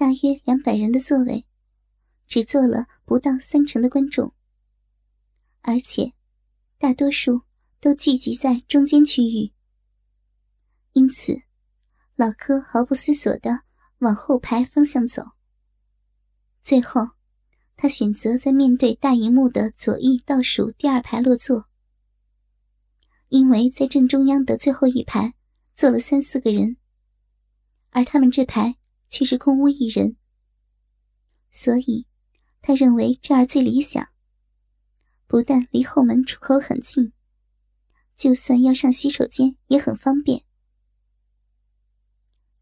大约两百人的座位，只坐了不到三成的观众，而且大多数都聚集在中间区域。因此，老柯毫不思索的往后排方向走。最后，他选择在面对大荧幕的左翼倒数第二排落座，因为在正中央的最后一排坐了三四个人，而他们这排却是空无一人，所以他认为这儿最理想。不但离后门出口很近，就算要上洗手间也很方便。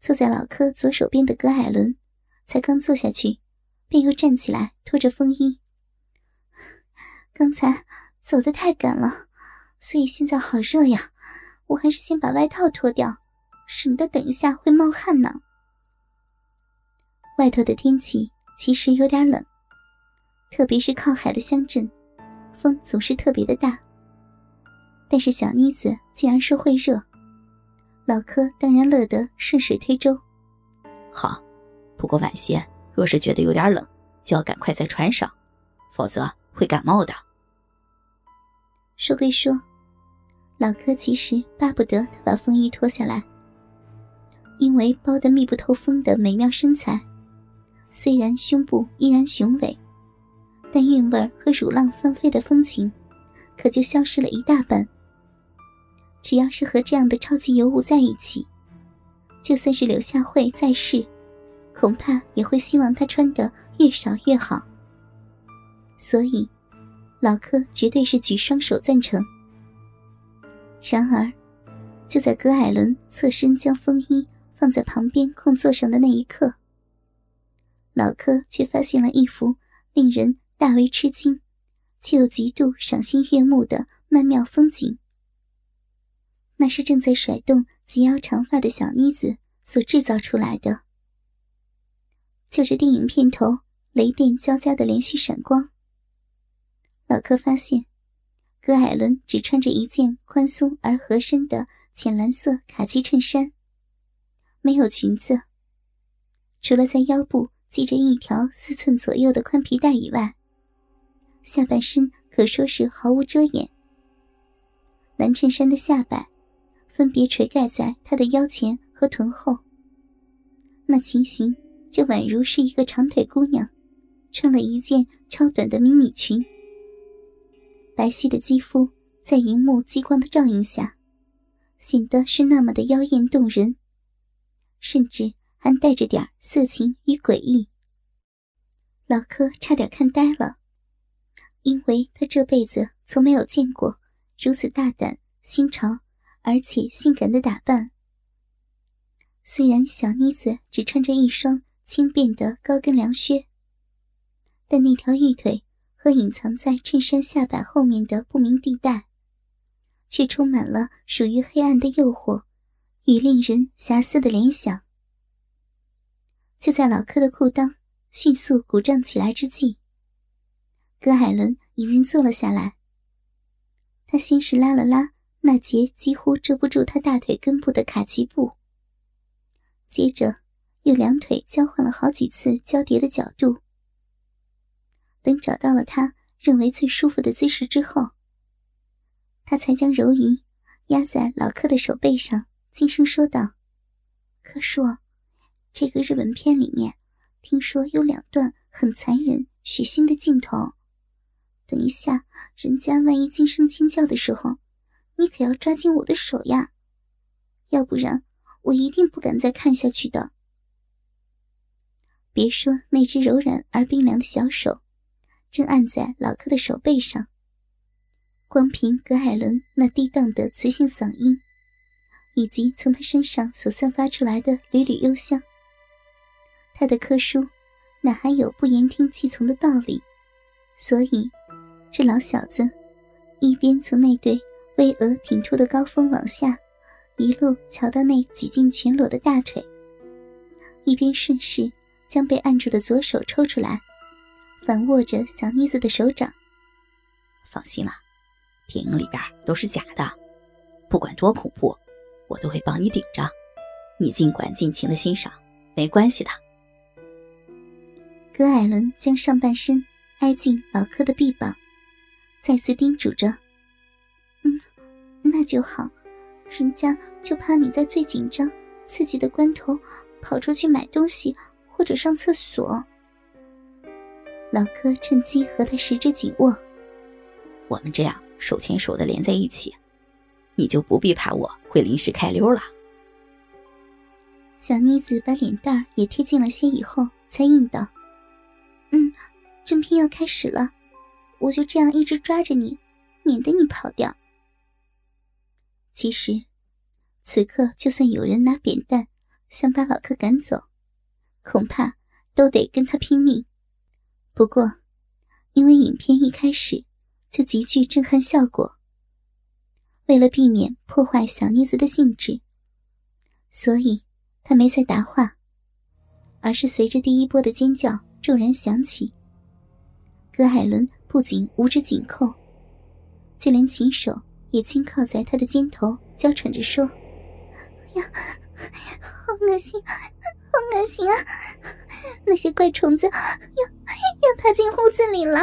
坐在老柯左手边的葛海伦，才刚坐下去。便又站起来，拖着风衣。刚才走得太赶了，所以现在好热呀。我还是先把外套脱掉，省得等一下会冒汗呢。外头的天气其实有点冷，特别是靠海的乡镇，风总是特别的大。但是小妮子既然说会热，老柯当然乐得顺水推舟。好，不过晚些。若是觉得有点冷，就要赶快在穿上，否则会感冒的。说归说，老柯其实巴不得他把风衣脱下来，因为包得密不透风的美妙身材，虽然胸部依然雄伟，但韵味和乳浪翻飞的风情，可就消失了一大半。只要是和这样的超级尤物在一起，就算是柳下惠在世。恐怕也会希望他穿的越少越好，所以老柯绝对是举双手赞成。然而，就在葛艾伦侧身将风衣放在旁边空座上的那一刻，老柯却发现了一幅令人大为吃惊，却又极度赏心悦目的曼妙风景。那是正在甩动及腰长发的小妮子所制造出来的。就是电影片头雷电交加的连续闪光。老柯发现，葛艾伦只穿着一件宽松而合身的浅蓝色卡其衬衫，没有裙子。除了在腰部系着一条四寸左右的宽皮带以外，下半身可说是毫无遮掩。蓝衬衫的下摆分别垂盖在他的腰前和臀后，那情形。就宛如是一个长腿姑娘，穿了一件超短的迷你裙。白皙的肌肤在荧幕激光的照映下，显得是那么的妖艳动人，甚至还带着点色情与诡异。老柯差点看呆了，因为他这辈子从没有见过如此大胆、新潮而且性感的打扮。虽然小妮子只穿着一双。轻便的高跟凉靴，但那条玉腿和隐藏在衬衫下摆后面的不明地带，却充满了属于黑暗的诱惑与令人遐思的联想。就在老柯的裤裆迅速鼓胀起来之际，葛海伦已经坐了下来。他先是拉了拉那截几乎遮不住他大腿根部的卡其布，接着。又两腿交换了好几次交叠的角度，等找到了他认为最舒服的姿势之后，他才将柔仪压在老柯的手背上，轻声说道：“柯叔，这个日本片里面听说有两段很残忍、血腥的镜头，等一下人家万一惊声尖叫的时候，你可要抓紧我的手呀，要不然我一定不敢再看下去的。”别说那只柔软而冰凉的小手，正按在老克的手背上。光凭葛艾伦那低荡的磁性嗓音，以及从他身上所散发出来的缕缕幽香，他的科叔哪还有不言听计从的道理？所以，这老小子一边从那对巍峨挺出的高峰往下，一路瞧到那几近全裸的大腿，一边顺势。将被按住的左手抽出来，反握着小妮子的手掌。放心了，电影里边都是假的，不管多恐怖，我都会帮你顶着。你尽管尽情的欣赏，没关系的。葛艾伦将上半身挨进老柯的臂膀，再次叮嘱着：“嗯，那就好。人家就怕你在最紧张、刺激的关头跑出去买东西或者上厕所。”老柯趁机和他十指紧握。我们这样手牵手的连在一起，你就不必怕我会临时开溜了。小妮子把脸蛋也贴近了些以后，才应道：“，正片要开始了，我就这样一直抓着你，免得你跑掉。”其实，此刻就算有人拿扁担想把老柯赶走，恐怕都得跟他拼命。不过，因为影片一开始就极具震撼效果，为了避免破坏小妮子的兴致，所以他没再答话，而是随着第一波的尖叫骤然响起。葛海伦不仅五指紧扣，就连琴手也轻靠在他的肩头，娇喘着说：“呀，好恶心，好恶心啊！那些怪虫子要要爬进屋子里了。”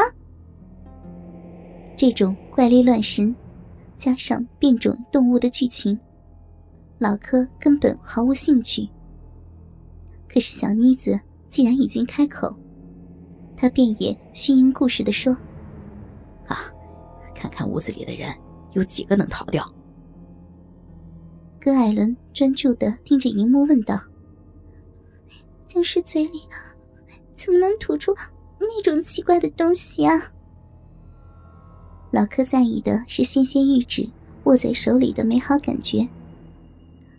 这种怪力乱神，加上变种动物的剧情，老柯根本毫无兴趣。可是小妮子既然已经开口，他便也虚应故事的说：“啊，看看屋子里的人有几个能逃掉。”葛艾伦专注的盯着荧幕问道：“僵尸嘴里怎么能吐出那种奇怪的东西啊？”老柯在意的是纤纤玉指握在手里的美好感觉，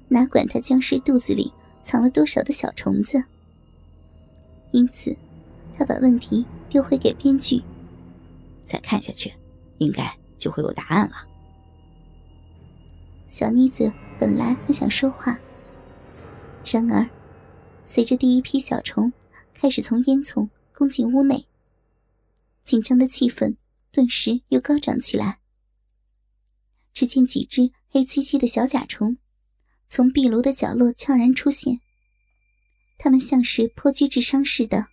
哪管他僵尸肚子里藏了多少的小虫子。因此，他把问题丢回给编剧。再看下去，应该就会有答案了。小妮子本来很想说话，然而，随着第一批小虫开始从烟囱攻进屋内，紧张的气氛。顿时又高涨起来。只见几只黑漆漆的小甲虫从壁炉的角落悄然出现，它们像是颇具智商似的，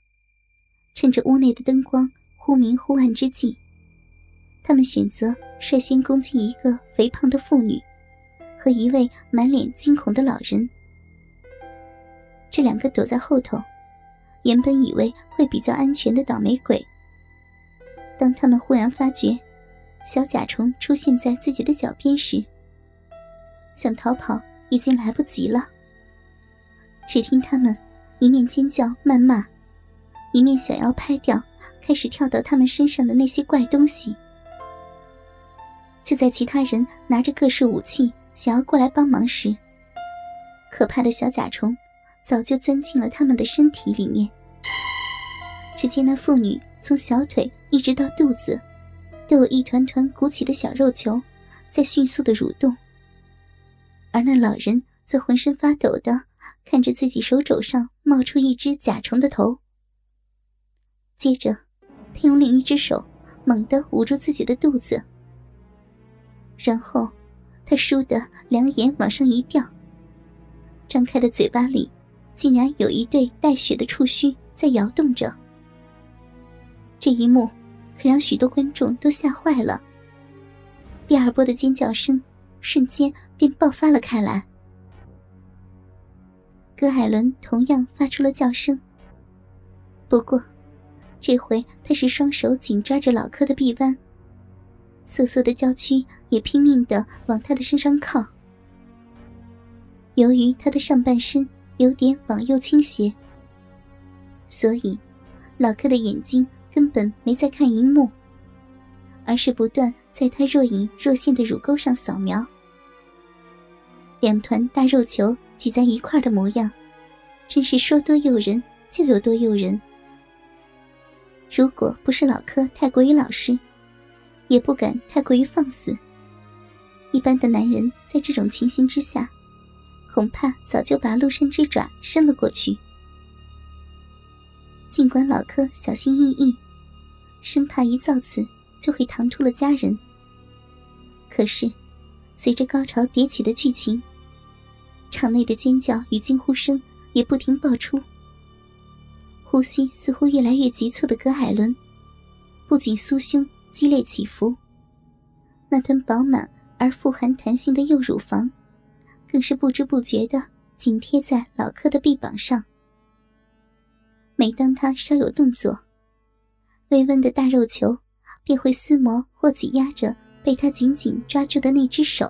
趁着屋内的灯光忽明忽暗之际，他们选择率先攻击一个肥胖的妇女和一位满脸惊恐的老人。这两个躲在后头，原本以为会比较安全的倒霉鬼。当他们忽然发觉小甲虫出现在自己的脚边时，想逃跑已经来不及了。只听他们一面尖叫谩骂，一面想要拍掉开始跳到他们身上的那些怪东西。就在其他人拿着各式武器想要过来帮忙时，可怕的小甲虫早就钻进了他们的身体里面。只见那妇女从小腿。一直到肚子，都有一团团鼓起的小肉球，在迅速的蠕动。而那老人则浑身发抖的看着自己手肘上冒出一只甲虫的头。接着，他用另一只手猛地捂住自己的肚子，然后他倏地两眼往上一掉，张开的嘴巴里竟然有一对带血的触须在摇动着。这一幕。可让许多观众都吓坏了。第二波的尖叫声瞬间便爆发了开来。葛海伦同样发出了叫声，不过这回他是双手紧抓着老柯的臂弯，瑟缩的娇躯也拼命的往他的身上靠。由于他的上半身有点往右倾斜，所以老柯的眼睛。根本没在看荧幕，而是不断在他若隐若现的乳沟上扫描。两团大肉球挤在一块的模样，真是说多诱人就有多诱人。如果不是老柯太过于老实，也不敢太过于放肆，一般的男人在这种情形之下，恐怕早就把陆山之爪伸了过去。尽管老柯小心翼翼。生怕一造次就会唐突了家人。可是，随着高潮迭起的剧情，场内的尖叫与惊呼声也不停爆出。呼吸似乎越来越急促的葛海伦，不仅酥胸激烈起伏，那团饱满而富含弹性的右乳房，更是不知不觉的紧贴在老柯的臂膀上。每当他稍有动作，微温的大肉球便会撕磨或挤压着被他紧紧抓住的那只手。